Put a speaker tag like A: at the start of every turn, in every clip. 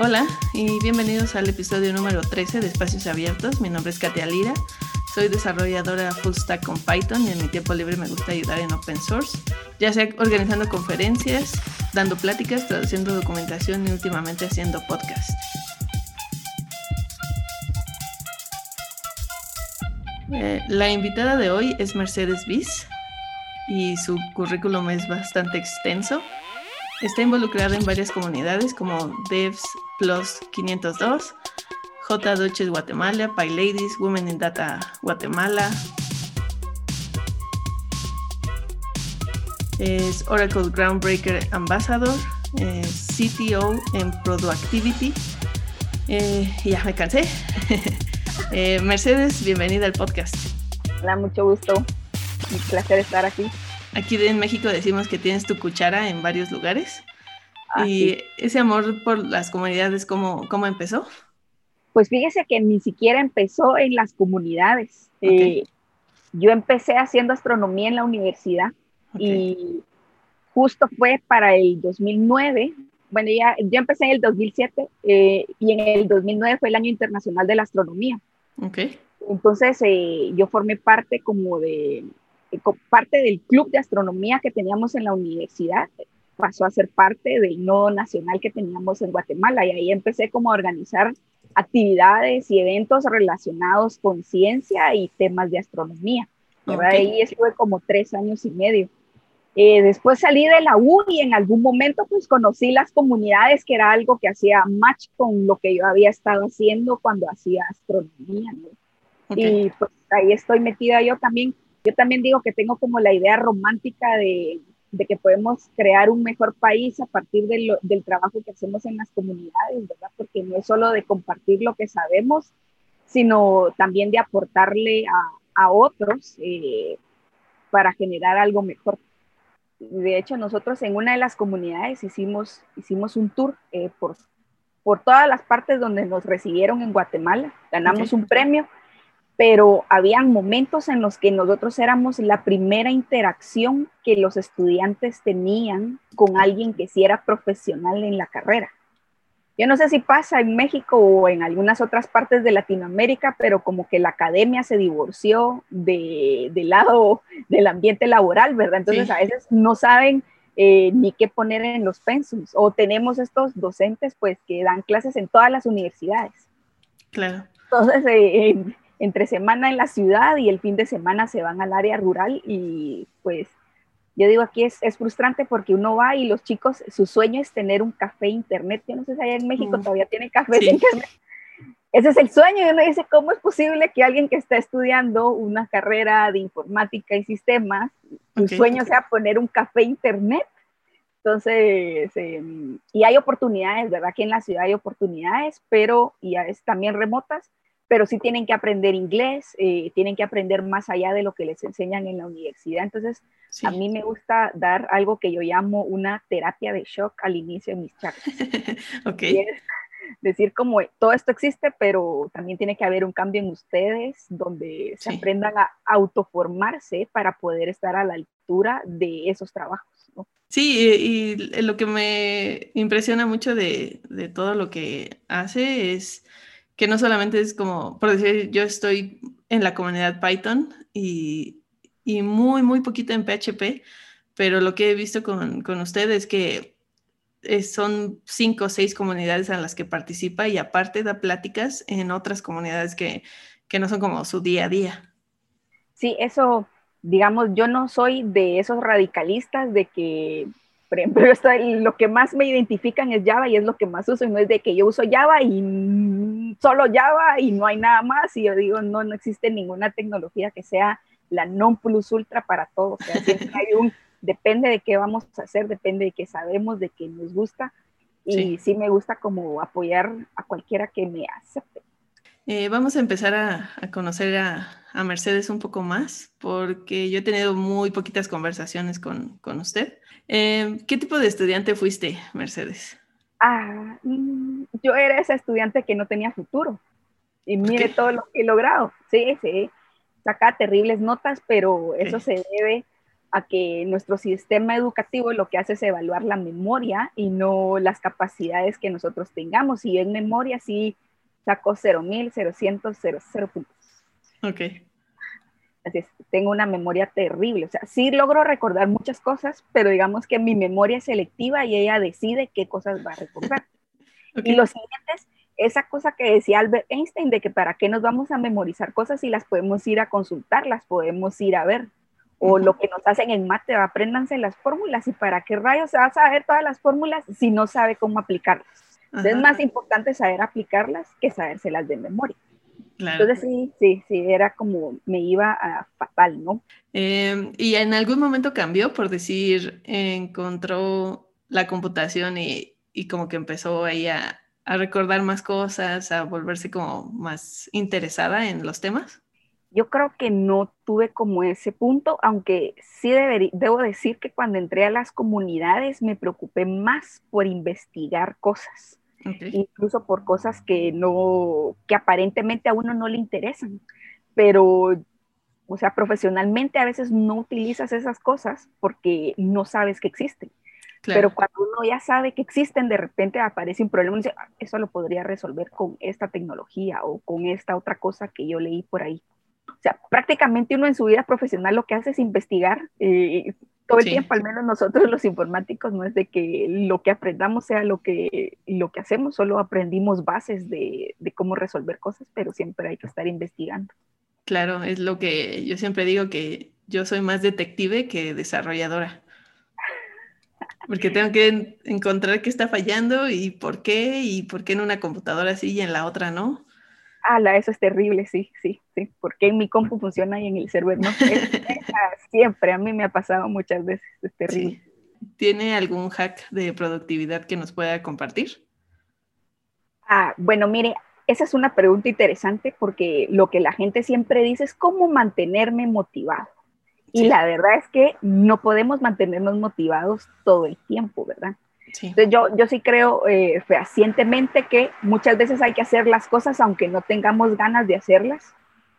A: Hola y bienvenidos al episodio número 13 de Espacios Abiertos. Mi nombre es Katia Lira. Soy desarrolladora full stack con Python y en mi tiempo libre me gusta ayudar en open source, ya sea organizando conferencias, dando pláticas, traduciendo documentación y últimamente haciendo podcast. Eh, la invitada de hoy es Mercedes Bis y su currículum es bastante extenso. Está involucrada en varias comunidades como Devs Plus 502, J. Duches Guatemala, PyLadies, Women in Data Guatemala. Es Oracle Groundbreaker Ambassador, CTO en Productivity. Eh, ya me cansé. Eh, Mercedes, bienvenida al podcast.
B: Hola, mucho gusto. Un placer estar aquí.
A: Aquí en México decimos que tienes tu cuchara en varios lugares. Ah, y ese amor por las comunidades, ¿cómo, ¿cómo empezó?
B: Pues fíjese que ni siquiera empezó en las comunidades. Eh, yo empecé haciendo astronomía en la universidad y justo fue para el 2009. Bueno, ya, yo empecé en el 2007 eh, y en el 2009 fue el año internacional de la astronomía.
A: Okay.
B: Entonces eh, yo formé parte como de parte del club de astronomía que teníamos en la universidad, pasó a ser parte del nodo nacional que teníamos en Guatemala y ahí empecé como a organizar actividades y eventos relacionados con ciencia y temas de astronomía. Ahí estuve como tres años y medio. Eh, después salí de la U y en algún momento pues conocí las comunidades, que era algo que hacía match con lo que yo había estado haciendo cuando hacía astronomía. Y pues ahí estoy metida yo también. Yo también digo que tengo como la idea romántica de, de que podemos crear un mejor país a partir de del trabajo que hacemos en las comunidades, ¿verdad? Porque no es solo de compartir lo que sabemos, sino también de aportarle a, a otros eh, para generar algo mejor. De hecho, nosotros en una de las comunidades hicimos, hicimos un tour eh, por, por todas las partes donde nos recibieron en Guatemala, ganamos un premio, pero habían momentos en los que nosotros éramos la primera interacción que los estudiantes tenían con alguien que sí era profesional en la carrera. Yo no sé si pasa en México o en algunas otras partes de Latinoamérica, pero como que la academia se divorció de, del lado del ambiente laboral, ¿verdad? Entonces a veces no saben eh, ni qué poner en los pensums. O tenemos estos docentes, pues, que dan clases en todas las universidades.
A: Claro.
B: Entonces, eh, entre semana en la ciudad y el fin de semana se van al área rural y pues yo digo aquí es, es, frustrante porque uno va y los chicos, su sueño es tener un café internet. Yo no sé si allá en México mm. todavía tiene café internet. Ese es el sueño. Y uno dice, ¿cómo es posible que alguien que está estudiando una carrera de informática y sistemas, su sueño sea poner un café internet? Entonces, em, y hay oportunidades, ¿verdad? Que en la ciudad hay oportunidades, pero y es también remotas, pero sí tienen que aprender inglés, eh, tienen que aprender más allá de lo que les enseñan en la universidad. Entonces, a mí me gusta dar algo que yo llamo una terapia de shock al inicio de mis charlas.
A: ok.
B: decir como todo esto existe, pero también tiene que haber un cambio en ustedes donde se aprendan a autoformarse para poder estar a la altura de esos trabajos.
A: Sí, y, lo que me impresiona mucho de, de todo lo que hace es que no solamente es como, por decir, yo estoy en la comunidad Python y, y muy, muy poquito en PHP, pero lo que he visto con, con usted es que son cinco o seis comunidades en las que participa y aparte da pláticas en otras comunidades que, que no son como su día a día.
B: Sí, eso, digamos, yo no soy de esos radicalistas de que por ejemplo, lo que más me identifican es Java y es lo que más uso, y no es de que yo uso Java y solo Java y no hay nada más, y yo digo, no, no existe ninguna tecnología que sea la non plus ultra para todo, o sea, siempre hay un, depende de qué vamos a hacer, depende de qué sabemos, de qué nos gusta, y sí, me gusta como apoyar a cualquiera que me acepte.
A: Eh, vamos a empezar a, conocer a, Mercedes un poco más, porque yo he tenido muy poquitas conversaciones con, con usted. Eh, ¿Qué tipo de estudiante fuiste, Mercedes?
B: Ah, mm, yo era esa estudiante que no tenía futuro. Y mire todo lo que he logrado. Sí, sí. Saca terribles notas, pero eso se debe a que nuestro sistema educativo lo que hace es evaluar la memoria y no las capacidades que nosotros tengamos. Y en memoria sí saco 0.000, 0.100, 0, puntos.
A: Ok.
B: Así es, tengo una memoria terrible. O sea, sí logro recordar muchas cosas, pero digamos que mi memoria es selectiva y ella decide qué cosas va a recordar. Y lo siguiente es esa cosa que decía Albert Einstein de que para qué nos vamos a memorizar cosas si las podemos ir a consultar, las podemos ir a ver. O lo que nos hacen en mate, apréndanse las fórmulas y para qué rayos se va a saber todas las fórmulas si no sabe cómo aplicarlas. Entonces es más importante saber aplicarlas que sabérselas de memoria. Entonces sí, sí, sí, era como me iba a fatal, ¿no?
A: Em, y en algún momento cambió, por decir, encontró la computación y, y como que empezó ahí a, a, recordar más cosas, a volverse como más interesada en los temas.
B: Yo creo que no tuve como ese punto, aunque sí debo decir que cuando entré a las comunidades me preocupé más por investigar cosas incluso por cosas que no, que aparentemente a uno no le interesan, pero, o sea, profesionalmente a veces no utilizas esas cosas porque no sabes que existen. Pero cuando uno ya sabe que existen, de repente aparece un problema y dice, ah, eso lo podría resolver con esta tecnología o con esta otra cosa que yo leí por ahí. O sea, prácticamente uno en su vida profesional lo que hace es investigar eh, todo el tiempo, al menos nosotros los informáticos, no es de que lo que aprendamos sea lo que, lo que hacemos, solo aprendimos bases de, de cómo resolver cosas, pero siempre hay que estar investigando.
A: Claro, es lo que yo siempre digo que yo soy más detective que desarrolladora. Porque tengo que encontrar qué está fallando y por qué, y por qué en una computadora sí y en la otra no
B: ala, eso es terrible, sí, sí, sí, porque en mi compu funciona y en el server no. siempre, a mí me ha pasado muchas veces, es terrible.
A: ¿Tiene algún hack de productividad que nos pueda compartir?
B: Ah, bueno, mire, esa es una pregunta interesante porque lo que la gente siempre dice es cómo mantenerme motivado. Y la verdad es que no podemos mantenernos motivados todo el tiempo, ¿verdad? Entonces yo, yo sí creo eh, fehacientemente que muchas veces hay que hacer las cosas aunque no tengamos ganas de hacerlas,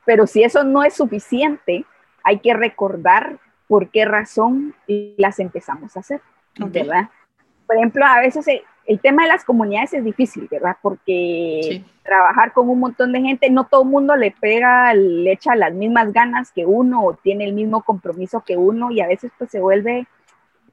B: pero si eso no es suficiente, hay que recordar por qué razón las empezamos a hacer, ¿verdad? Por ejemplo, a veces el, tema de las comunidades es difícil, ¿verdad? Porque trabajar con un montón de gente, no todo el mundo le pega, le echa las mismas ganas que uno o tiene el mismo compromiso que uno y a veces pues se vuelve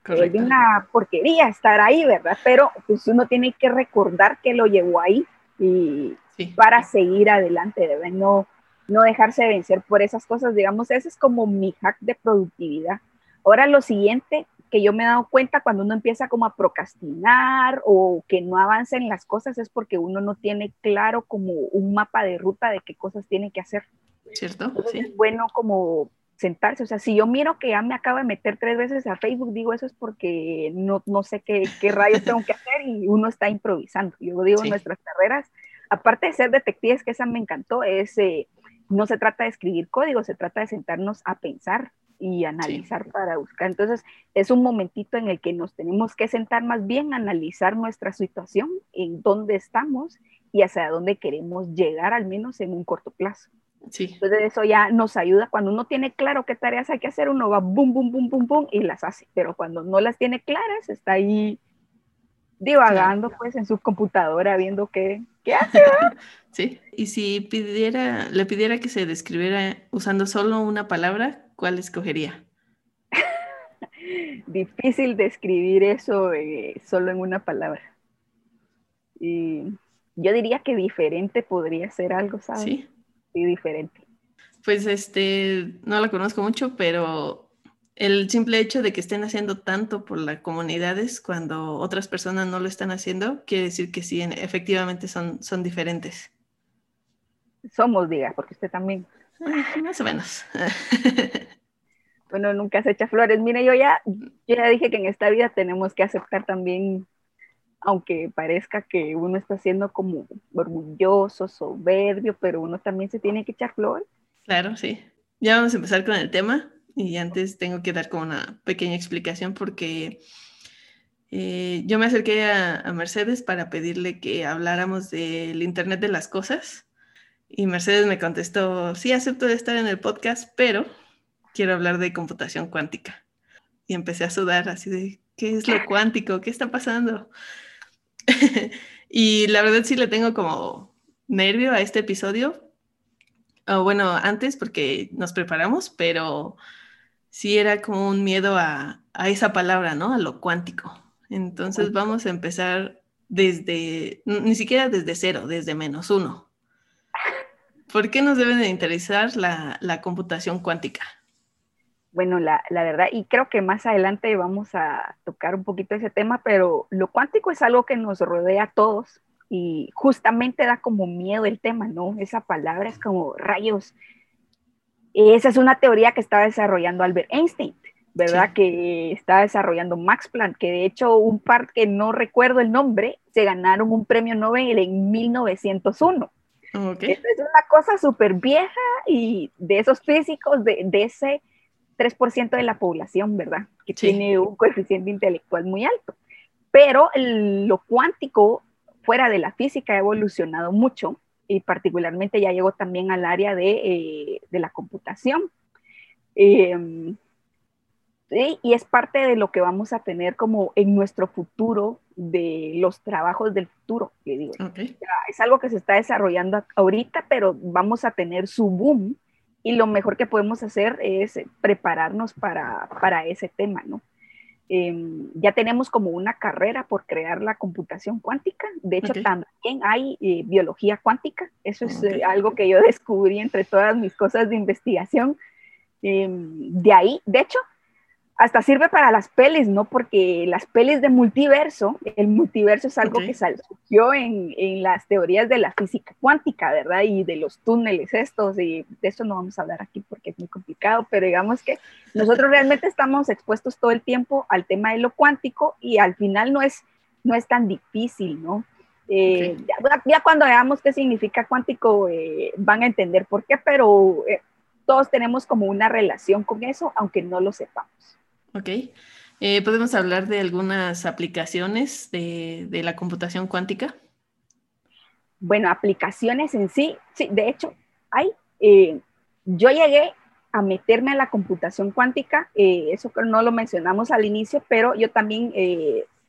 B: es una porquería estar ahí, ¿verdad? Pero pues uno tiene que recordar que lo llevó ahí y para seguir adelante, ¿verdad? No, no dejarse vencer por esas cosas, digamos, ese es como mi hack de productividad. Ahora lo siguiente que yo me he dado cuenta cuando uno empieza como a procrastinar o que no avanza en las cosas es porque uno no tiene claro como un mapa de ruta de qué cosas tiene que hacer.
A: ¿Cierto?
B: sí. Es bueno como sentarse. O sea, si yo miro que ya me acabo de meter tres veces a Facebook, digo eso es porque no, no sé qué, qué rayos tengo que hacer y uno está improvisando. Yo digo, nuestras carreras, aparte de ser detectives, que esa me encantó, es, eh, no se trata de escribir código, se trata de sentarnos a pensar y analizar para buscar. Entonces, es un momentito en el que nos tenemos que sentar más bien, analizar nuestra situación, en dónde estamos y hacia dónde queremos llegar, al menos en un corto plazo. Entonces eso ya nos ayuda. Cuando uno tiene claro qué tareas hay que hacer, uno va boom, boom, boom, boom, boom y las hace. Pero cuando no las tiene claras, está ahí divagando pues en su computadora viendo qué, qué hace.
A: Sí, y si pidiera, le pidiera que se describiera usando solo una palabra, ¿cuál escogería?
B: Difícil describir eso eh, solo en una palabra. Y yo diría que diferente podría ser algo, ¿sabes? Sí diferente.
A: Pues este, no la conozco mucho, pero el simple hecho de que estén haciendo tanto por las comunidades cuando otras personas no lo están haciendo, quiere decir que sí, efectivamente son, son diferentes.
B: Somos, diga, porque usted también.
A: Ah, más o menos.
B: bueno, nunca se echa flores. Mire, yo ya, yo ya dije que en esta vida tenemos que aceptar también aunque parezca que uno está siendo como orgulloso, soberbio, pero uno también se tiene que echar flor.
A: Claro, sí. Ya vamos a empezar con el tema y antes tengo que dar como una pequeña explicación porque eh, yo me acerqué a, Mercedes para pedirle que habláramos del Internet de las Cosas y Mercedes me contestó, sí, acepto de estar en el podcast, pero quiero hablar de computación cuántica. y empecé a sudar así de, ¿qué es lo cuántico? ¿Qué está pasando? y la verdad sí le tengo como nervio a este episodio. O bueno, antes porque nos preparamos, pero sí era como un miedo a, a esa palabra, ¿no? A lo cuántico. Entonces vamos a empezar desde, ni siquiera desde cero, desde menos uno. ¿Por qué nos debe de interesar la, la computación cuántica?
B: Bueno, la, la, verdad, y creo que más adelante vamos a tocar un poquito ese tema, pero lo cuántico es algo que nos rodea a todos y justamente da como miedo el tema, ¿no? Esa palabra es como rayos. Esa es una teoría que estaba desarrollando Albert Einstein ¿verdad? Que está desarrollando Max Planck, que de hecho un par que no recuerdo el nombre, se ganaron un premio Nobel en 1901. Okay. es una cosa súper vieja y de esos físicos, de, de ese 3% de la población, ¿verdad? Que tiene un coeficiente intelectual muy alto. Pero lo cuántico fuera de la física ha evolucionado mucho y particularmente ya llegó también al área de, eh, de la computación. Eh, y es parte de lo que vamos a tener como en nuestro futuro, de los trabajos del futuro, le digo. Es algo que se está desarrollando ahorita, pero vamos a tener su boom y lo mejor que podemos hacer es prepararnos para, para ese tema, ¿no? Em, ya tenemos como una carrera por crear la computación cuántica. De hecho, también hay eh, biología cuántica. Eso es eh, algo que yo descubrí entre todas mis cosas de investigación. Em, de ahí, de hecho, hasta sirve para las pelis, ¿no? Porque las pelis de multiverso, el multiverso es algo que surgió en, en, las teorías de la física cuántica, ¿verdad? Y de los túneles estos, y de eso no vamos a hablar aquí porque es muy complicado, pero digamos que nosotros realmente estamos expuestos todo el tiempo al tema de lo cuántico y al final no es, no es tan difícil, ¿no? Eh, ya, cuando veamos qué significa cuántico eh, van a entender por qué, pero eh, todos tenemos como una relación con eso, aunque no lo sepamos.
A: Ok. Eh, ¿Podemos hablar de algunas aplicaciones de, la computación cuántica?
B: Bueno, aplicaciones en sí, sí, de hecho, hay. Eh, yo llegué a meterme a la computación cuántica, eh, eso no lo mencionamos al inicio, pero yo también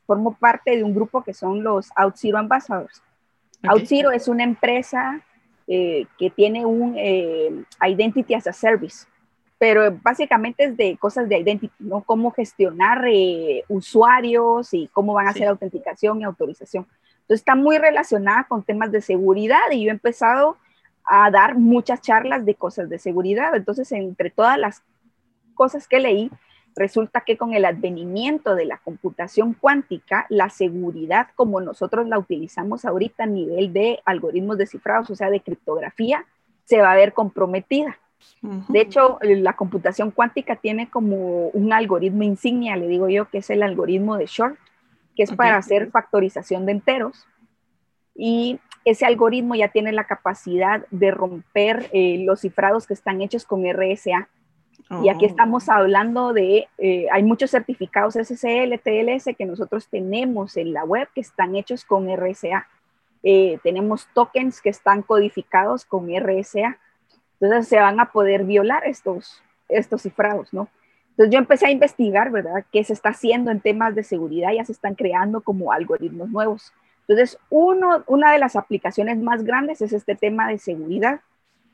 B: formo parte de un grupo que son los OutZero Ambassadors. OutZero es una empresa que tiene un Identity as a Service pero básicamente es de cosas de identity, ¿no? Cómo gestionar eh, usuarios y cómo van a hacer autenticación y autorización. Entonces está muy relacionada con temas de seguridad y yo he empezado a dar muchas charlas de cosas de seguridad. Entonces, entre todas las cosas que leí, resulta que con el advenimiento de la computación cuántica, la seguridad como nosotros la utilizamos ahorita a nivel de algoritmos descifrados, o sea, de criptografía, se va a ver comprometida. De hecho, la computación cuántica tiene como un algoritmo insignia, le digo yo, que es el algoritmo de Short, que es para hacer factorización de enteros. Y ese algoritmo ya tiene la capacidad de romper eh, los cifrados que están hechos con RSA. Y aquí oh. estamos hablando de, eh, hay muchos certificados SSL, TLS que nosotros tenemos en la web que están hechos con RSA. Eh, tenemos tokens que están codificados con RSA. Entonces se van a poder violar estos, estos cifrados, ¿no? Entonces yo empecé a investigar, ¿verdad? ¿Qué se está haciendo en temas de seguridad? Ya se están creando como algoritmos nuevos. Entonces, uno, una de las aplicaciones más grandes es este tema de seguridad.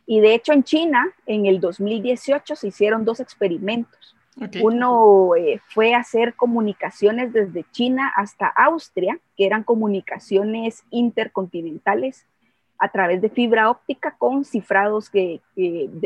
B: Y de hecho en China, en el 2018, se hicieron dos experimentos. Uno eh, fue hacer comunicaciones desde China hasta Austria, que eran comunicaciones intercontinentales a través de fibra óptica con cifrados de,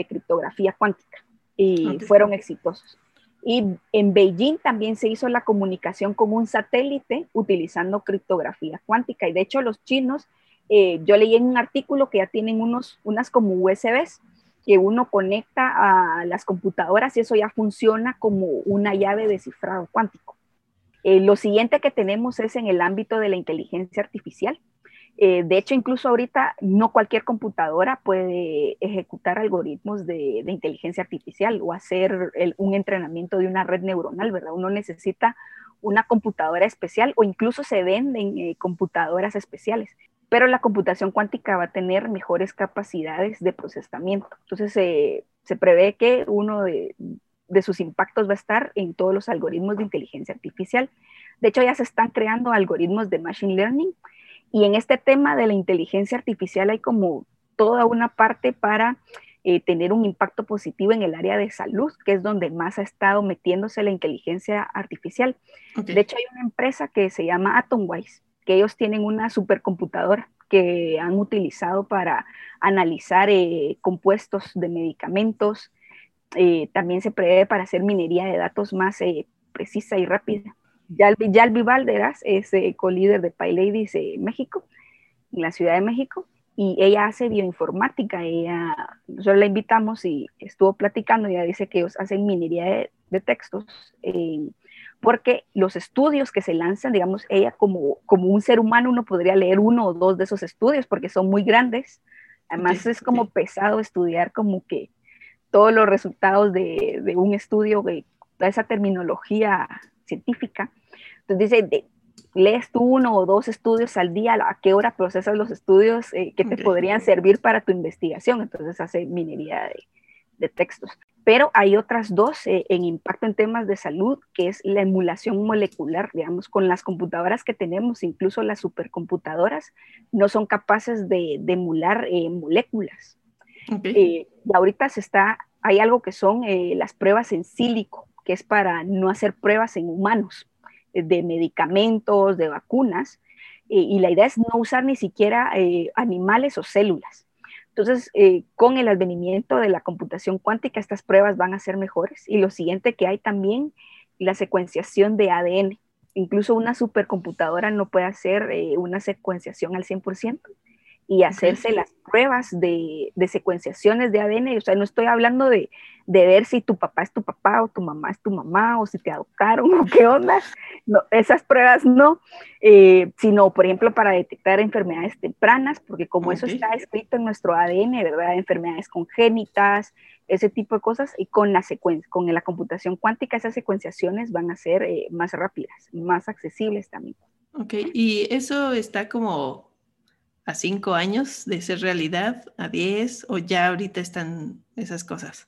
B: criptografía cuántica y fueron exitosos. Y en Beijing también se hizo la comunicación con un satélite utilizando criptografía cuántica. Y de hecho los chinos, eh, yo leí en un artículo que ya tienen unos, unas como USBs que uno conecta a las computadoras y eso ya funciona como una llave de cifrado cuántico. Eh, lo siguiente que tenemos es en el ámbito de la inteligencia artificial. Eh, de hecho, incluso ahorita no cualquier computadora puede ejecutar algoritmos de, inteligencia artificial o hacer un entrenamiento de una red neuronal, ¿verdad? Uno necesita una computadora especial o incluso se venden eh, computadoras especiales, pero la computación cuántica va a tener mejores capacidades de procesamiento. Entonces, se prevé que uno de sus impactos va a estar en todos los algoritmos de inteligencia artificial. De hecho, ya se están creando algoritmos de machine learning y en este tema de la inteligencia artificial hay como toda una parte para eh, tener un impacto positivo en el área de salud, que es donde más ha estado metiéndose la inteligencia artificial. De hecho, hay una empresa que se llama Atomwise, que ellos tienen una supercomputadora que han utilizado para analizar eh, compuestos de medicamentos. Eh, también se prevé para hacer minería de datos más precisa y rápida. Yalvi, Yalvi Valderas es co-líder de PyLadies México, en la Ciudad de México, y ella hace bioinformática, ella, nosotros la invitamos y estuvo platicando, ella dice que ellos hacen minería de, textos, eh, porque los estudios que se lanzan, digamos, ella como, como un ser humano uno podría leer uno o dos de esos estudios porque son muy grandes, además es como pesado estudiar como que todos los resultados de, de un estudio, toda esa terminología científica. Entonces dice, lees tú uno o dos estudios al día, a qué hora procesas los estudios eh, que te podrían servir para tu investigación. Entonces hace minería de, textos. Pero hay otras dos eh, en impacto en temas de salud, que es la emulación molecular, digamos, con las computadoras que tenemos, incluso las supercomputadoras, no son capaces de, emular eh, moléculas. y ahorita se está, hay algo que son las pruebas en sílico, que es para no hacer pruebas en humanos de medicamentos, de vacunas, eh, y la idea es no usar ni siquiera eh, animales o células. Entonces, eh, con el advenimiento de la computación cuántica, estas pruebas van a ser mejores. Y lo siguiente que hay también, la secuenciación de ADN. Incluso una supercomputadora no puede hacer una secuenciación al 100% y hacerse las pruebas de, de, secuenciaciones de ADN. O sea, no estoy hablando de, de, ver si tu papá es tu papá o tu mamá es tu mamá o si te adoptaron o qué onda. No, esas pruebas no, eh, sino, por ejemplo, para detectar enfermedades tempranas, porque como eso está escrito en nuestro ADN, ¿verdad? Enfermedades congénitas, ese tipo de cosas, y con la, con la computación cuántica esas secuenciaciones van a ser eh, más rápidas, más accesibles también.
A: Ok, y eso está como a cinco años de ser realidad, a diez, o ya ahorita están esas cosas?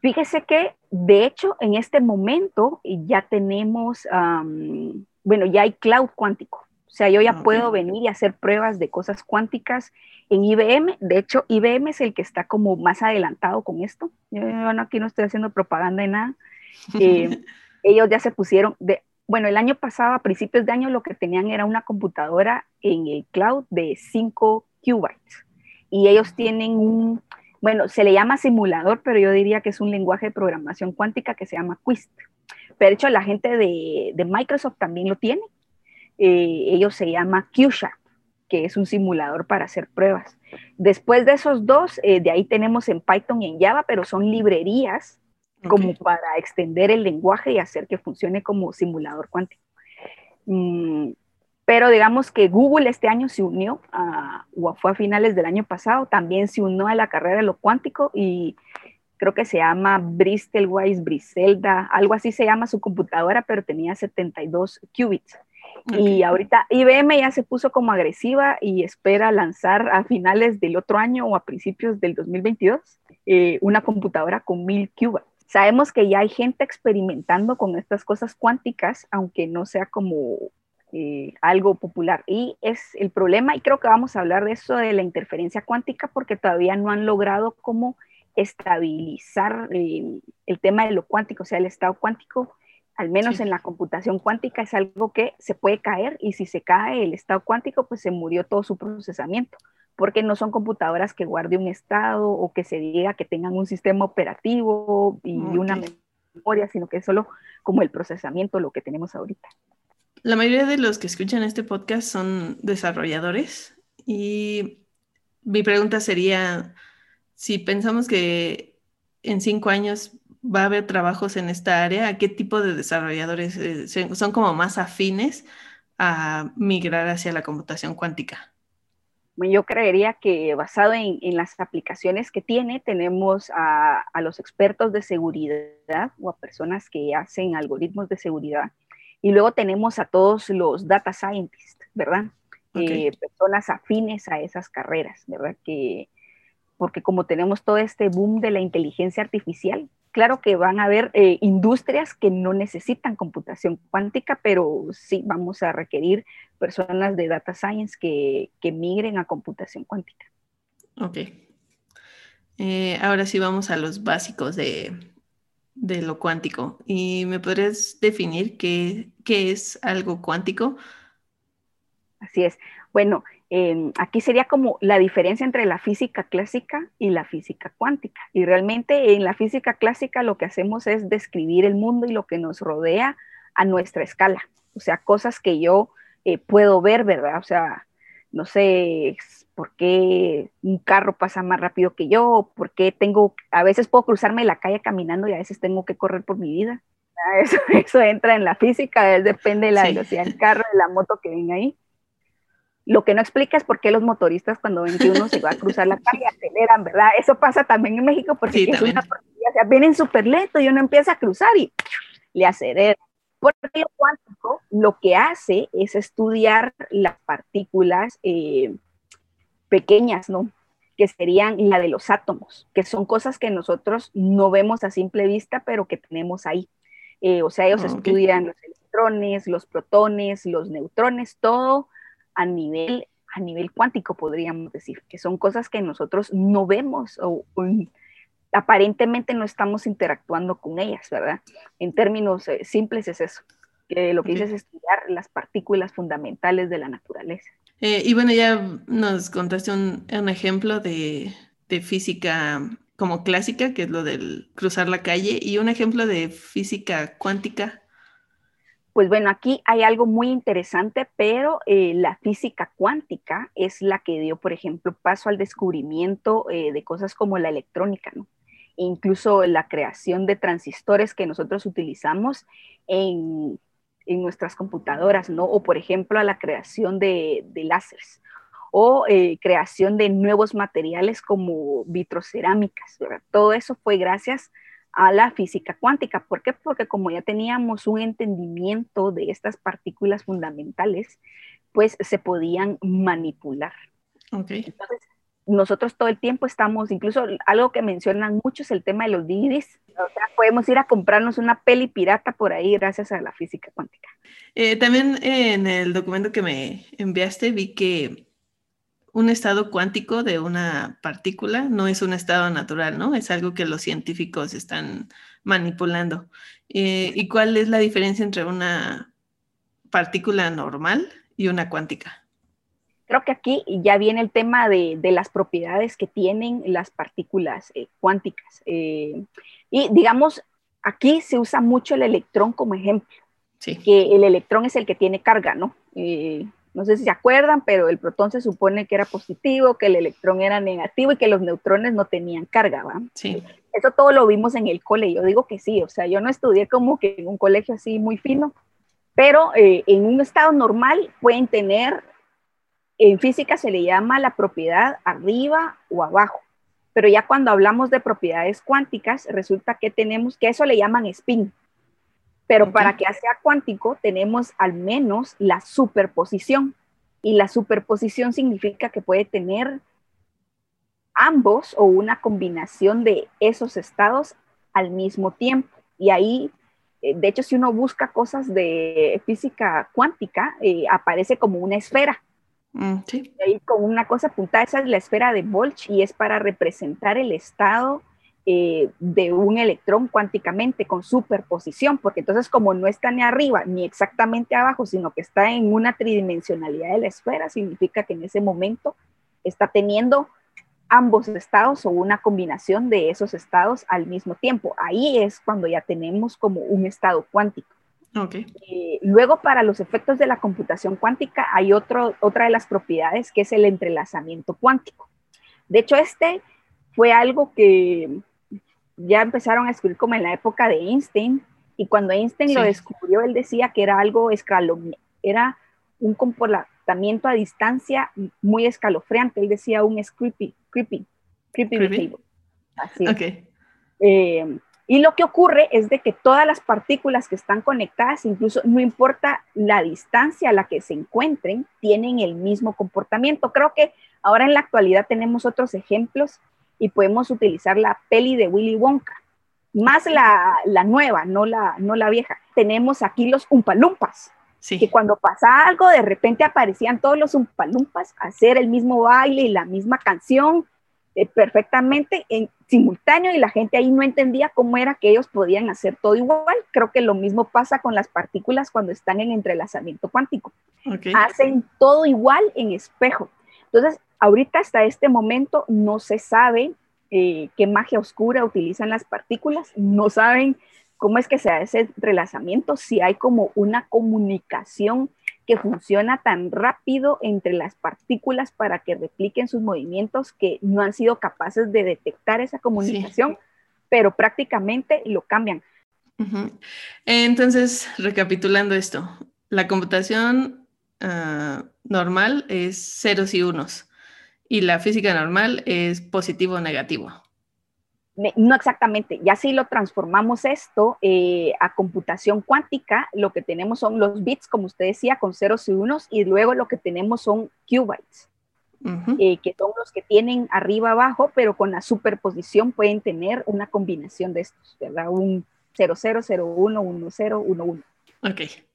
B: Fíjese que, de hecho, en este momento ya tenemos, bueno, ya hay cloud cuántico. O sea, yo ya puedo venir y hacer pruebas de cosas cuánticas en IBM. De hecho, IBM es el que está como más adelantado con esto. Yo aquí no estoy haciendo propaganda de nada. Eh, ellos ya se pusieron, de, bueno, el año pasado, a principios de año, lo que tenían era una computadora en el cloud de 5 qubits. Y ellos tienen un, bueno, se le llama simulador, pero yo diría que es un lenguaje de programación cuántica que se llama QUIST. Pero de hecho, la gente de, Microsoft también lo tiene. Eh, ellos se llama QSharp, que es un simulador para hacer pruebas. Después de esos dos, eh, de ahí tenemos en Python y en Java, pero son librerías como para extender el lenguaje y hacer que funcione como simulador cuántico. Mm, pero digamos que Google este año se unió, a, o fue a finales del año pasado, también se unió a la carrera de lo cuántico y creo que se llama Bristolwise Briselda, algo así se llama su computadora, pero tenía 72 qubits. Y ahorita IBM ya se puso como agresiva y espera lanzar a finales del otro año o a principios del 2022 eh, una computadora con 1000 qubits. Sabemos que ya hay gente experimentando con estas cosas cuánticas, aunque no sea como eh, algo popular. Y es el problema, y creo que vamos a hablar de eso, de la interferencia cuántica, porque todavía no han logrado cómo estabilizar el tema de lo cuántico, o sea, el estado cuántico, al menos en la computación cuántica, es algo que se puede caer y si se cae el estado cuántico, pues se murió todo su procesamiento porque no son computadoras que guarden un estado o que se diga que tengan un sistema operativo y una memoria, sino que es solo como el procesamiento lo que tenemos ahorita.
A: La mayoría de los que escuchan este podcast son desarrolladores y mi pregunta sería, si pensamos que en cinco años va a haber trabajos en esta área, ¿a qué tipo de desarrolladores eh, son como más afines a migrar hacia la computación cuántica?
B: Yo creería que basado en, las aplicaciones que tiene, tenemos a, los expertos de seguridad o a personas que hacen algoritmos de seguridad. Y luego tenemos a todos los data scientists, ¿verdad? Eh, personas afines a esas carreras, ¿verdad? Que, porque como tenemos todo este boom de la inteligencia artificial, claro que van a haber eh, industrias que no necesitan computación cuántica, pero sí vamos a requerir personas de data science que, que migren a computación cuántica.
A: Ok. Eh, ahora sí vamos a los básicos de, de, lo cuántico. ¿Y me podrías definir qué, qué es algo cuántico?
B: Así es. Bueno, Aquí sería como la diferencia entre la física clásica y la física cuántica. Y realmente en la física clásica lo que hacemos es describir el mundo y lo que nos rodea a nuestra escala. O sea, cosas que yo eh, puedo ver, ¿verdad? O sea, no sé por qué un carro pasa más rápido que yo, por qué tengo, a veces puedo cruzarme la calle caminando y a veces tengo que correr por mi vida. Eso, eso entra en la física, depende de la velocidad del carro, de la moto que ven ahí. Lo que no explica es por qué los motoristas cuando ven que uno se va a cruzar la calle aceleran, ¿verdad? Eso pasa también en México porque es una o sea, vienen súper lento y uno empieza a cruzar y le acelera. Porque lo cuántico lo que hace es estudiar las partículas eh, pequeñas, ¿no? Que serían la de los átomos, que son cosas que nosotros no vemos a simple vista, pero que tenemos ahí. Eh, o sea, ellos ah, estudian los electrones, los protones, los neutrones, todo a nivel, a nivel cuántico, podríamos decir, que son cosas que nosotros no vemos o, aparentemente no estamos interactuando con ellas, ¿verdad? En términos eh, simples es eso, que lo que es estudiar las partículas fundamentales de la naturaleza.
A: Eh, y bueno, ya nos contaste un, un ejemplo de, de física como clásica, que es lo del cruzar la calle, y un ejemplo de física cuántica.
B: Pues bueno, aquí hay algo muy interesante, pero eh, la física cuántica es la que dio, por ejemplo, paso al descubrimiento eh, de cosas como la electrónica, ¿no? Incluso la creación de transistores que nosotros utilizamos en, nuestras computadoras, ¿no? O por ejemplo, a la creación de, de láseres o eh, creación de nuevos materiales como vitrocerámicas, ¿verdad? Todo eso fue gracias a la física cuántica. ¿Por qué? Porque como ya teníamos un entendimiento de estas partículas fundamentales, pues se podían manipular.
A: Okay.
B: Entonces, nosotros todo el tiempo estamos, incluso algo que mencionan mucho es el tema de los DVDs. O sea, podemos ir a comprarnos una peli pirata por ahí gracias a la física cuántica.
A: Eh, también en el documento que me enviaste vi que un estado cuántico de una partícula no es un estado natural, ¿no? Es algo que los científicos están manipulando. Eh, ¿Y cuál es la diferencia entre una partícula normal y una cuántica?
B: Creo que aquí ya viene el tema de, las propiedades que tienen las partículas eh, cuánticas. Eh, y digamos, aquí se usa mucho el electrón como ejemplo.
A: Sí.
B: Que el electrón es el que tiene carga, ¿no? No sé si se acuerdan, pero el protón se supone que era positivo, que el electrón era negativo y que los neutrones no tenían carga, ¿va?
A: Sí.
B: Eso todo lo vimos en el cole. Yo digo que sí, o sea, yo no estudié como que en un colegio así muy fino, pero eh, en un estado normal pueden tener, en física se le llama la propiedad arriba o abajo, pero ya cuando hablamos de propiedades cuánticas, resulta que tenemos, que eso le llaman spin. Pero para que sea cuántico tenemos al menos la superposición. Y la superposición significa que puede tener ambos o una combinación de esos estados al mismo tiempo. Y ahí, eh, de hecho, si uno busca cosas de física cuántica, eh, aparece como una esfera.
A: Mm, sí.
B: ahí con una cosa apuntada, esa es la esfera de Bolch y es para representar el estado eh, de un electrón cuánticamente con superposición, porque entonces como no está ni arriba ni exactamente abajo, sino que está en una tridimensionalidad de la esfera, significa que en ese momento está teniendo ambos estados o una combinación de esos estados al mismo tiempo. Ahí es cuando ya tenemos como un estado cuántico.
A: Okay.
B: Eh, luego, para los efectos de la computación cuántica, hay otro, otra de las propiedades que es el entrelazamiento cuántico. De hecho, este fue algo que ya empezaron a escribir como en la época de Einstein, y cuando Einstein lo descubrió, él decía que era algo escalofriante, era un comportamiento a distancia muy escalofriante, él decía un creepy, creepy, creepy, Así. Eh, y lo que ocurre es de que todas las partículas que están conectadas, incluso no importa la distancia a la que se encuentren, tienen el mismo comportamiento. Creo que ahora en la actualidad tenemos otros ejemplos y podemos utilizar la peli de Willy Wonka. más la, la, nueva, no la, no la vieja. Tenemos aquí los umpalumpas, sí. que cuando pasa algo, de repente aparecían todos los umpalumpas a hacer el mismo baile y la misma canción eh, perfectamente en simultáneo y la gente ahí no entendía cómo era que ellos podían hacer todo igual. Creo que lo mismo pasa con las partículas cuando están en entrelazamiento cuántico. Hacen todo igual en espejo. Entonces, ahorita hasta este momento no se sabe eh, qué magia oscura utilizan las partículas, no saben cómo es que se hace ese entrelazamiento, si hay como una comunicación que funciona tan rápido entre las partículas para que repliquen sus movimientos que no han sido capaces de detectar esa comunicación, pero prácticamente lo cambian.
A: Entonces, recapitulando esto, la computación ah, normal es ceros y unos y la física normal es positivo o negativo.
B: No exactamente, ya si lo transformamos esto eh, a computación cuántica, lo que tenemos son los bits, como usted decía, con ceros y unos, y luego lo que tenemos son qubits, eh, que son los que tienen arriba abajo, pero con la superposición pueden tener una combinación de estos, ¿verdad? Un 00, 01, 10, 11.
A: Ok.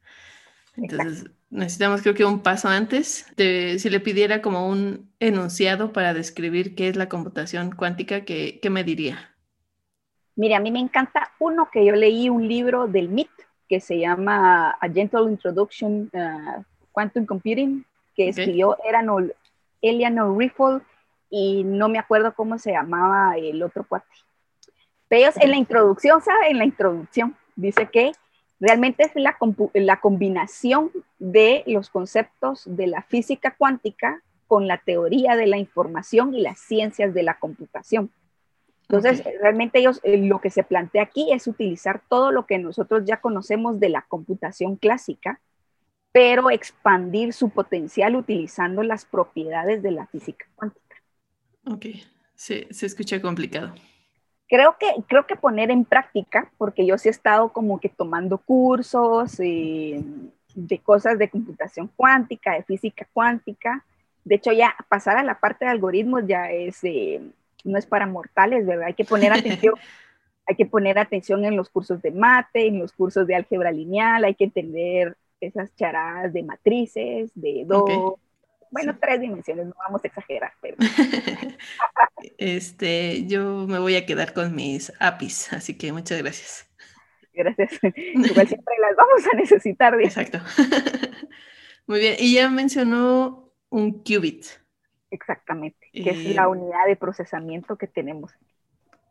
A: Entonces, necesitamos creo que un paso antes. De, si le pidiera como un enunciado para describir qué es la computación cuántica, ¿qué, qué me diría?
B: Mire, a mí me encanta uno que yo leí un libro del MIT que se llama A Gentle Introduction uh, Quantum Computing, que escribió Eleanor Riffle y no me acuerdo cómo se llamaba el otro cuate. Pero en la introducción, ¿sabe? En la introducción dice que Realmente es la, la combinación de los conceptos de la física cuántica con la teoría de la información y las ciencias de la computación. Entonces, realmente ellos eh, lo que se plantea aquí es utilizar todo lo que nosotros ya conocemos de la computación clásica, pero expandir su potencial utilizando las propiedades de la física cuántica.
A: Ok, se, se escucha complicado
B: creo que, creo que poner en práctica, porque yo sí he estado como que tomando cursos eh, de cosas de computación cuántica, de física cuántica. De hecho, ya pasar a la parte de algoritmos ya es, eh, no es para mortales, ¿verdad? Hay que poner atención. hay que poner atención en los cursos de mate, en los cursos de álgebra lineal, hay que entender esas charadas de matrices, de dos, bueno, tres dimensiones, no vamos a exagerar, pero.
A: este, yo me voy a quedar con mis APIs, así que muchas gracias.
B: Gracias. Igual siempre las vamos a necesitar.
A: Exacto. Muy bien, y ya mencionó un qubit.
B: Exactamente, que es la eh, unidad de procesamiento que tenemos.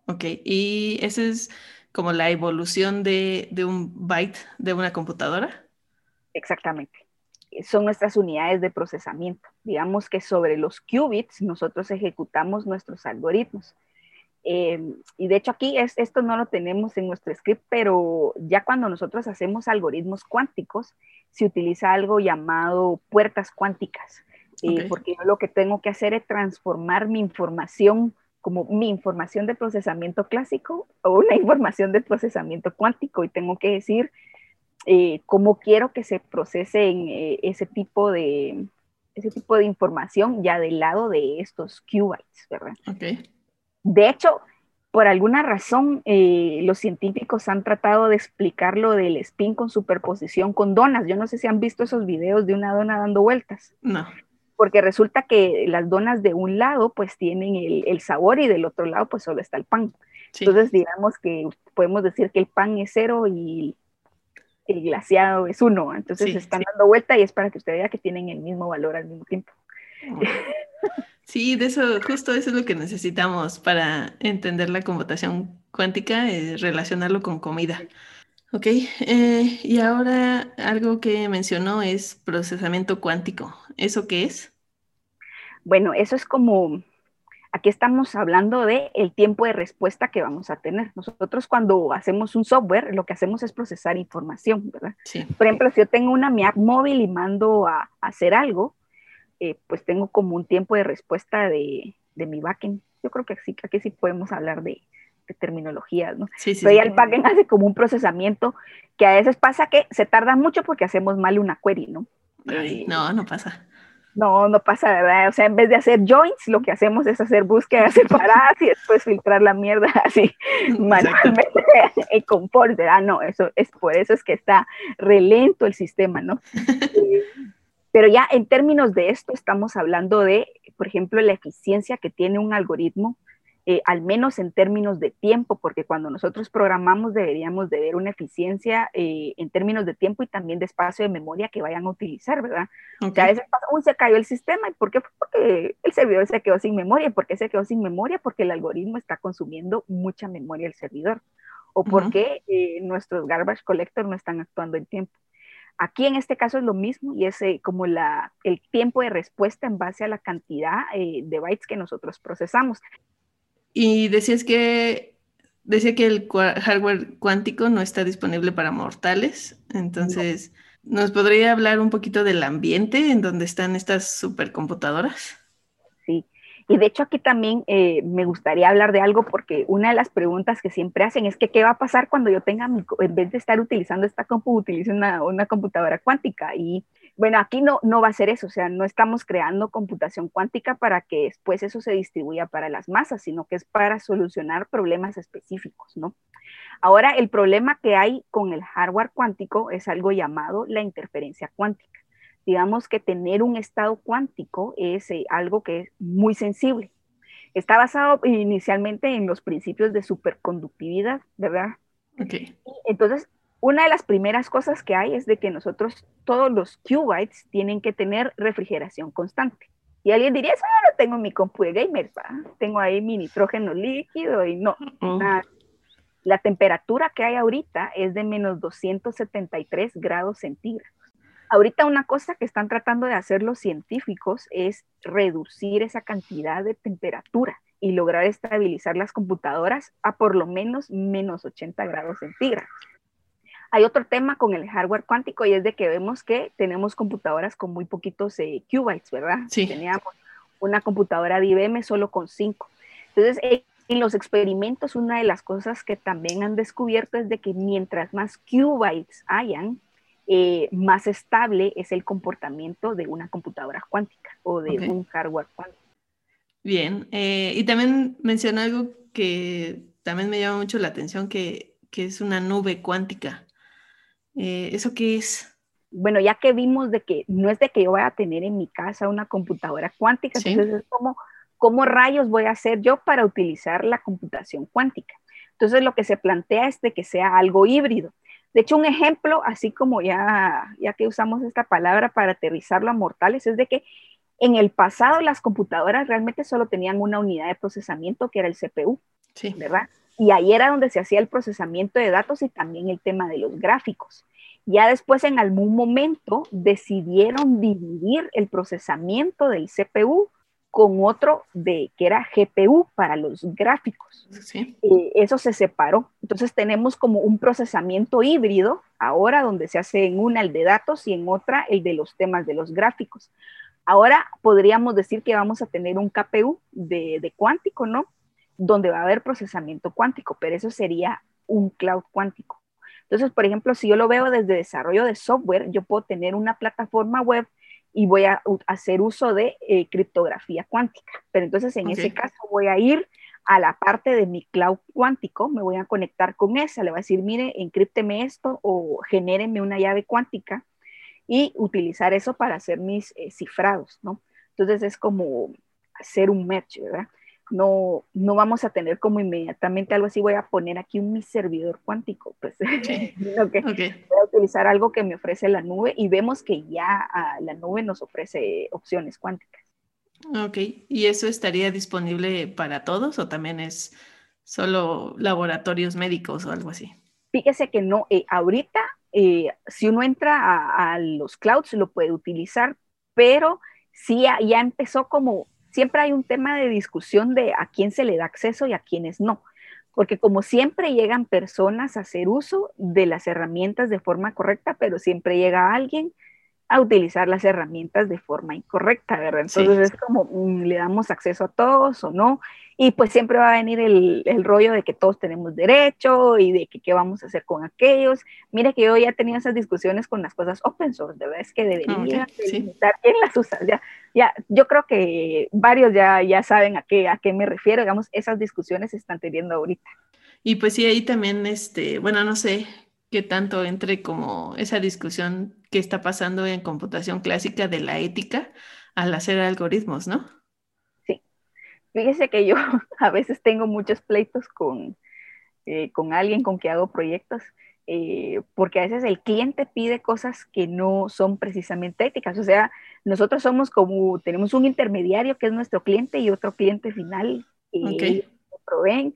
A: Ok, y esa es como la evolución de, de un byte de una computadora.
B: Exactamente son nuestras unidades de procesamiento. Digamos que sobre los qubits nosotros ejecutamos nuestros algoritmos. Eh, y de hecho aquí es, esto no lo tenemos en nuestro script, pero ya cuando nosotros hacemos algoritmos cuánticos, se utiliza algo llamado puertas cuánticas, eh, porque yo lo que tengo que hacer es transformar mi información como mi información de procesamiento clásico o una información de procesamiento cuántico y tengo que decir eh, cómo quiero que se procese eh, ese, tipo de, ese tipo de información ya del lado de estos qubits, ¿verdad? De hecho, por alguna razón, eh, los científicos han tratado de explicar lo del spin con superposición con donas. Yo no sé si han visto esos videos de una dona dando vueltas.
A: No.
B: Porque resulta que las donas de un lado pues tienen el, sabor y del otro lado pues solo está el pan. Entonces digamos que podemos decir que el pan es cero y el glaciado es uno, entonces están dando vuelta y es para que usted vea que tienen el mismo valor al mismo tiempo.
A: Sí, de eso, justo eso es lo que necesitamos para entender la computación cuántica, eh, relacionarlo con comida. Ok, eh, y ahora algo que mencionó es procesamiento cuántico. ¿Eso qué es?
B: Bueno, eso es como Aquí estamos hablando de el tiempo de respuesta que vamos a tener. Nosotros cuando hacemos un software, lo que hacemos es procesar información, ¿verdad? Por ejemplo, si yo tengo una mi app móvil y mando a, hacer algo, eh, pues tengo como un tiempo de respuesta de, de mi backend. Yo creo que sí, aquí sí podemos hablar de, de terminologías, ¿no? Sí, sí, Pero ya el backend hace como un procesamiento que a veces pasa que se tarda mucho porque hacemos mal una query, ¿no?
A: Eh, no, no pasa
B: No, no pasa, ¿verdad? O sea, en vez de hacer joints, lo que hacemos es hacer búsquedas separadas y después filtrar la mierda así manualmente en confort, ¿verdad? No, eso es por eso es que está relento el sistema, ¿no? Pero ya en términos de esto estamos hablando de, por ejemplo, la eficiencia que tiene un algoritmo eh, al menos en términos de tiempo, porque cuando nosotros programamos deberíamos de ver una eficiencia eh, en términos de tiempo y también de espacio de memoria que vayan a utilizar, ¿verdad? Okay. a veces pasa, uy, se cayó el sistema, ¿y por qué? Porque el servidor se quedó sin memoria. ¿Por qué se quedó sin memoria? Porque el algoritmo está consumiendo mucha memoria del servidor. O porque eh, nuestros garbage collectors no están actuando en tiempo. Aquí en este caso es lo mismo y es como la, el tiempo de respuesta en base a la cantidad de bytes que nosotros procesamos.
A: Y decías que decía que el hardware cuántico no está disponible para mortales. Entonces, ¿nos podría hablar un poquito del ambiente en donde están estas supercomputadoras?
B: Sí, y de hecho aquí también eh, me gustaría hablar de algo porque una de las preguntas que siempre hacen es que qué va a pasar cuando yo tenga, mi, en vez de estar utilizando esta compu, utilice una, una computadora cuántica. Y bueno, aquí no, no va a ser eso, o sea, no estamos creando computación cuántica para que después eso se distribuya para las masas, sino que es para solucionar problemas específicos, ¿no? Ahora, el problema que hay con el hardware cuántico es algo llamado la interferencia cuántica digamos que tener un estado cuántico es eh, algo que es muy sensible. Está basado inicialmente en los principios de superconductividad, ¿verdad?
A: Okay.
B: Entonces, una de las primeras cosas que hay es de que nosotros, todos los qubits tienen que tener refrigeración constante. Y alguien diría, eso ya lo tengo en mi compu de gamers, ¿verdad? Tengo ahí mi nitrógeno líquido y no, oh. nada. La temperatura que hay ahorita es de menos 273 grados centígrados. Ahorita una cosa que están tratando de hacer los científicos es reducir esa cantidad de temperatura y lograr estabilizar las computadoras a por lo menos menos 80 grados centígrados. Hay otro tema con el hardware cuántico y es de que vemos que tenemos computadoras con muy poquitos eh, qubits, ¿verdad?
A: Sí.
B: Teníamos una computadora de IBM solo con 5. Entonces, en los experimentos, una de las cosas que también han descubierto es de que mientras más qubits hayan, eh, más estable es el comportamiento de una computadora cuántica o de okay. un hardware cuántico.
A: Bien, eh, y también menciona algo que también me llama mucho la atención, que, que es una nube cuántica. Eh, ¿Eso qué es?
B: Bueno, ya que vimos de que no es de que yo vaya a tener en mi casa una computadora cuántica, ¿Sí? entonces es como, ¿cómo rayos voy a hacer yo para utilizar la computación cuántica? Entonces lo que se plantea es de que sea algo híbrido. De hecho, un ejemplo, así como ya, ya que usamos esta palabra para aterrizarlo a mortales, es de que en el pasado las computadoras realmente solo tenían una unidad de procesamiento que era el CPU,
A: sí.
B: ¿verdad? Y ahí era donde se hacía el procesamiento de datos y también el tema de los gráficos. Ya después en algún momento decidieron dividir el procesamiento del CPU con otro de que era GPU para los gráficos.
A: Sí.
B: Eh, eso se separó. Entonces tenemos como un procesamiento híbrido ahora donde se hace en una el de datos y en otra el de los temas de los gráficos. Ahora podríamos decir que vamos a tener un KPU de, de cuántico, ¿no? Donde va a haber procesamiento cuántico, pero eso sería un cloud cuántico. Entonces, por ejemplo, si yo lo veo desde desarrollo de software, yo puedo tener una plataforma web y voy a hacer uso de eh, criptografía cuántica. Pero entonces en okay. ese caso voy a ir a la parte de mi cloud cuántico, me voy a conectar con esa, le voy a decir, mire, encripteme esto o genéreme una llave cuántica y utilizar eso para hacer mis eh, cifrados, ¿no? Entonces es como hacer un match, ¿verdad? No, no vamos a tener como inmediatamente algo así, voy a poner aquí un mi servidor cuántico, pues
A: okay.
B: que
A: okay.
B: voy a utilizar algo que me ofrece la nube y vemos que ya la nube nos ofrece opciones cuánticas.
A: Ok, ¿y eso estaría disponible para todos o también es solo laboratorios médicos o algo así?
B: Fíjese que no, eh, ahorita eh, si uno entra a, a, los clouds lo puede utilizar, pero sí ya, ya empezó como siempre hay un tema de discusión de a quién se le da acceso y a quiénes no. Porque como siempre llegan personas a hacer uso de las herramientas de forma correcta, pero siempre llega alguien a utilizar las herramientas de forma incorrecta, ¿verdad? Entonces sí. es como, mm, le damos acceso a todos o no, y pues siempre va a venir el, el, rollo de que todos tenemos derecho y de que qué vamos a hacer con aquellos. Mire que yo ya he tenido esas discusiones con las cosas open source, de verdad es que debería
A: okay,
B: delimitar sí. quién las usa, ya ya, yo creo que varios ya, ya saben a qué, a qué me refiero, digamos, esas discusiones se están teniendo ahorita.
A: Y pues sí, ahí también, este, bueno, no sé qué tanto entre como esa discusión que está pasando en computación clásica de la ética al hacer algoritmos, ¿no?
B: Sí. Fíjese que yo a veces tengo muchos pleitos con, eh, con alguien con que hago proyectos, eh, porque a veces el cliente pide cosas que no son precisamente éticas. O sea, nosotros somos como, tenemos un intermediario que es nuestro cliente y otro cliente final que proveen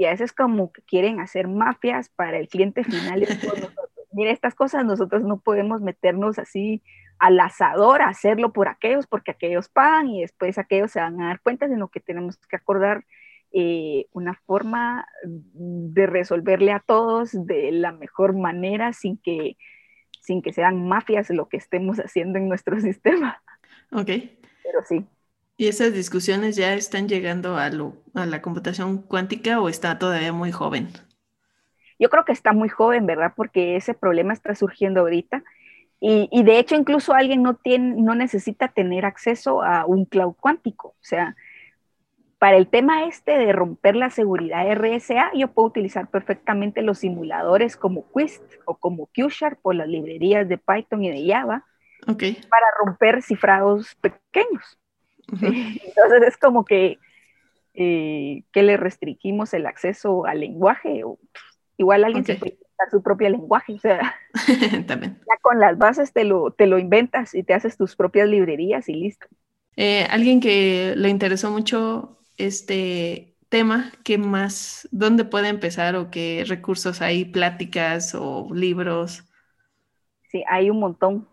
B: y a veces como que quieren hacer mafias para el cliente final. Mire, estas cosas nosotros no podemos meternos así al asador a hacerlo por aquellos, porque aquellos pagan y después aquellos se van a dar cuenta, sino que tenemos que acordar eh, una forma de resolverle a todos de la mejor manera sin que, sin que sean mafias lo que estemos haciendo en nuestro sistema.
A: Ok.
B: Pero sí.
A: ¿Y esas discusiones ya están llegando a, la computación cuántica o está todavía muy joven?
B: Yo creo que está muy joven, ¿verdad? Porque ese problema está surgiendo ahorita. Y, de hecho, incluso alguien no, tiene, no necesita tener acceso a un cloud cuántico. O sea, para el tema este de romper la seguridad RSA, yo puedo utilizar perfectamente los simuladores como Quist o como QSharp o las librerías de Python y de Java para romper cifrados pequeños. Entonces es como que, eh, que le restringimos el acceso al lenguaje. O, igual alguien se puede inventar su propio lenguaje. O sea,
A: También.
B: ya con las bases te lo, te lo inventas y te haces tus propias librerías y listo.
A: Eh, alguien que le interesó mucho este tema, ¿qué más? ¿Dónde puede empezar o qué recursos hay? ¿Pláticas o libros?
B: Sí, hay un montón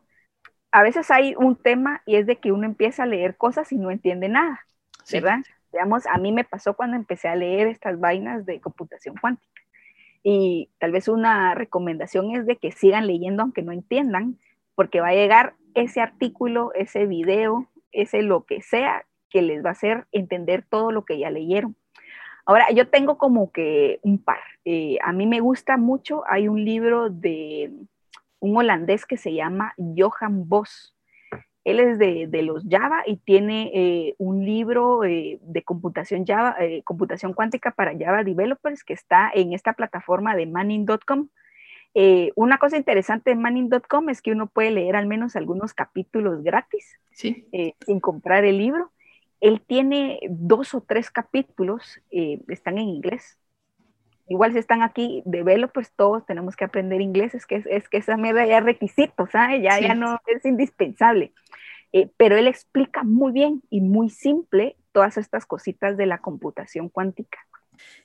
B: a veces hay un tema y es de que uno empieza a leer cosas y no entiende nada, ¿verdad? Digamos, a mí me pasó cuando empecé a leer estas vainas de computación cuántica. Y tal vez una recomendación es de que sigan leyendo aunque no entiendan, porque va a llegar ese artículo, ese video, ese lo que sea que les va a hacer entender todo lo que ya leyeron. Ahora, yo tengo como que un par. Eh, a mí me gusta mucho, hay un libro de un holandés que se llama Johan Bos. Él es de, los Java y tiene eh, un libro eh, de computación Java, eh, computación cuántica para Java developers que está en esta plataforma de Manning.com. una cosa interesante de Manning.com es que uno puede leer al menos algunos capítulos gratis sin comprar el libro. Él tiene dos o tres capítulos, están en inglés, igual si están aquí developers, todos tenemos que aprender inglés, es que, es que esa mierda ya es requisito, ¿sabes? Ya, ya no es indispensable. Eh, pero él explica muy bien y muy simple todas estas cositas de la computación cuántica.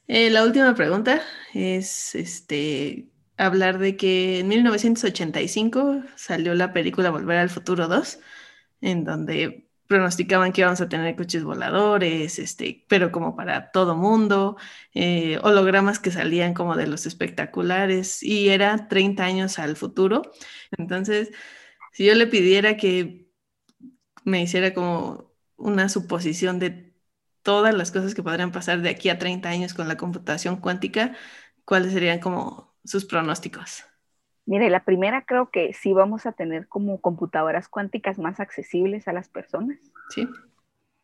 A: Eh, la última pregunta es este, hablar de que en 1985 salió la película Volver al Futuro 2, en donde pronosticaban que íbamos a tener coches voladores, este, pero como para todo mundo, eh, hologramas que salían como de los espectaculares y era 30 años al futuro. Entonces, si yo le pidiera que me hiciera como una suposición de todas las cosas que podrían pasar de aquí a 30 años con la computación cuántica, ¿cuáles serían como sus pronósticos?
B: Mire, la primera creo que sí vamos a tener como computadoras cuánticas más accesibles a las personas.
A: Sí.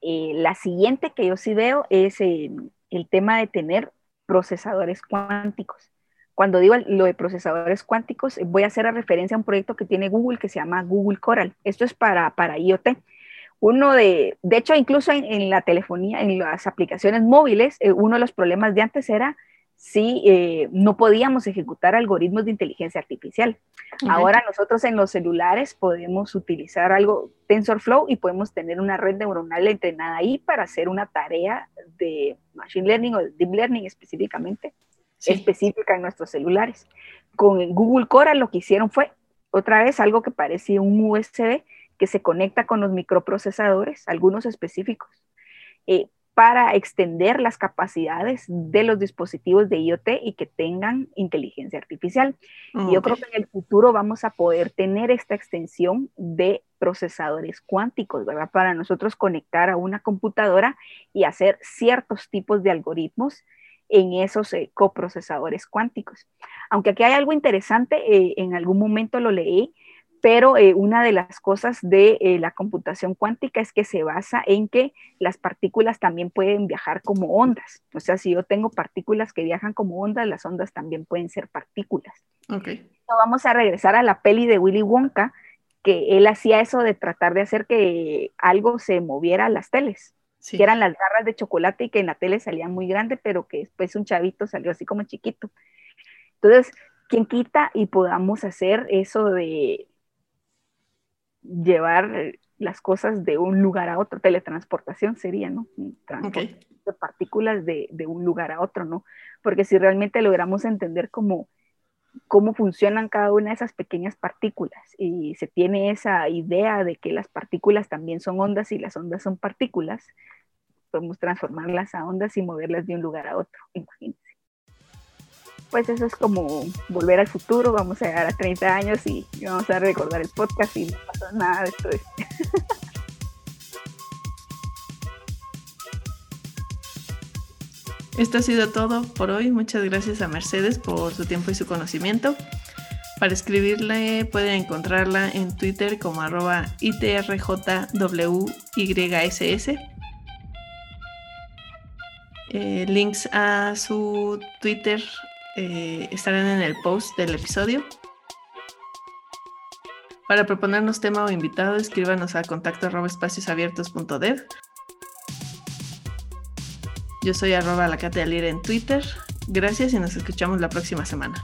B: Eh, la siguiente que yo sí veo es el tema de tener procesadores cuánticos. Cuando digo lo de procesadores cuánticos, voy a hacer a referencia a un proyecto que tiene Google que se llama Google Coral. Esto es para, para IoT. Uno de, de hecho, incluso en, la telefonía, en las aplicaciones móviles, eh, uno de los problemas de antes era si eh, no podíamos ejecutar algoritmos de inteligencia artificial. Ahora nosotros en los celulares podemos utilizar algo TensorFlow y podemos tener una red neuronal entrenada ahí para hacer una tarea de machine learning o deep learning específicamente, específica en nuestros celulares. Con Google Coral lo que hicieron fue otra vez algo que parecía un USB que se conecta con los microprocesadores, algunos específicos, eh, para extender las capacidades de los dispositivos de IoT y que tengan inteligencia artificial. Y yo creo que en el futuro vamos a poder tener esta extensión de procesadores cuánticos, ¿verdad? Para nosotros conectar a una computadora y hacer ciertos tipos de algoritmos en esos eh, coprocesadores cuánticos. Aunque aquí hay algo interesante, eh, en algún momento lo leí, pero eh, una de las cosas de eh, la computación cuántica es que se basa en que las partículas también pueden viajar como ondas. O sea, si yo tengo partículas que viajan como ondas, las ondas también pueden ser partículas.
A: Ok.
B: vamos a regresar a la peli de Willy Wonka, que él hacía eso de tratar de hacer que algo se moviera a las teles. que eran las garras de chocolate y que en la tele salían muy grande, pero que después un chavito salió así como chiquito. Entonces, ¿quién quita y podamos hacer eso de llevar las cosas de un lugar a otro? Teletransportación sería, ¿no? Transporte de partículas de, de, un lugar a otro, ¿no? Porque si realmente logramos entender cómo, cómo funcionan cada una de esas pequeñas partículas y se tiene esa idea de que las partículas también son ondas y las ondas son partículas, podemos transformarlas a ondas y moverlas de un lugar a otro, imagínense pues eso es como volver al futuro, vamos a llegar a 30 años y, vamos a recordar el podcast y no pasa nada de esto.
A: Esto ha sido todo por hoy. Muchas gracias a Mercedes por su tiempo y su conocimiento. Para escribirle pueden encontrarla en Twitter como arroba ITRJWYSS. Eh, links a su Twitter eh, estarán en el post del episodio. Para proponernos tema o invitado, escríbanos a contacto arroba espaciosabiertos.dev. Yo soy arroba la en Twitter. Gracias y nos escuchamos la próxima semana.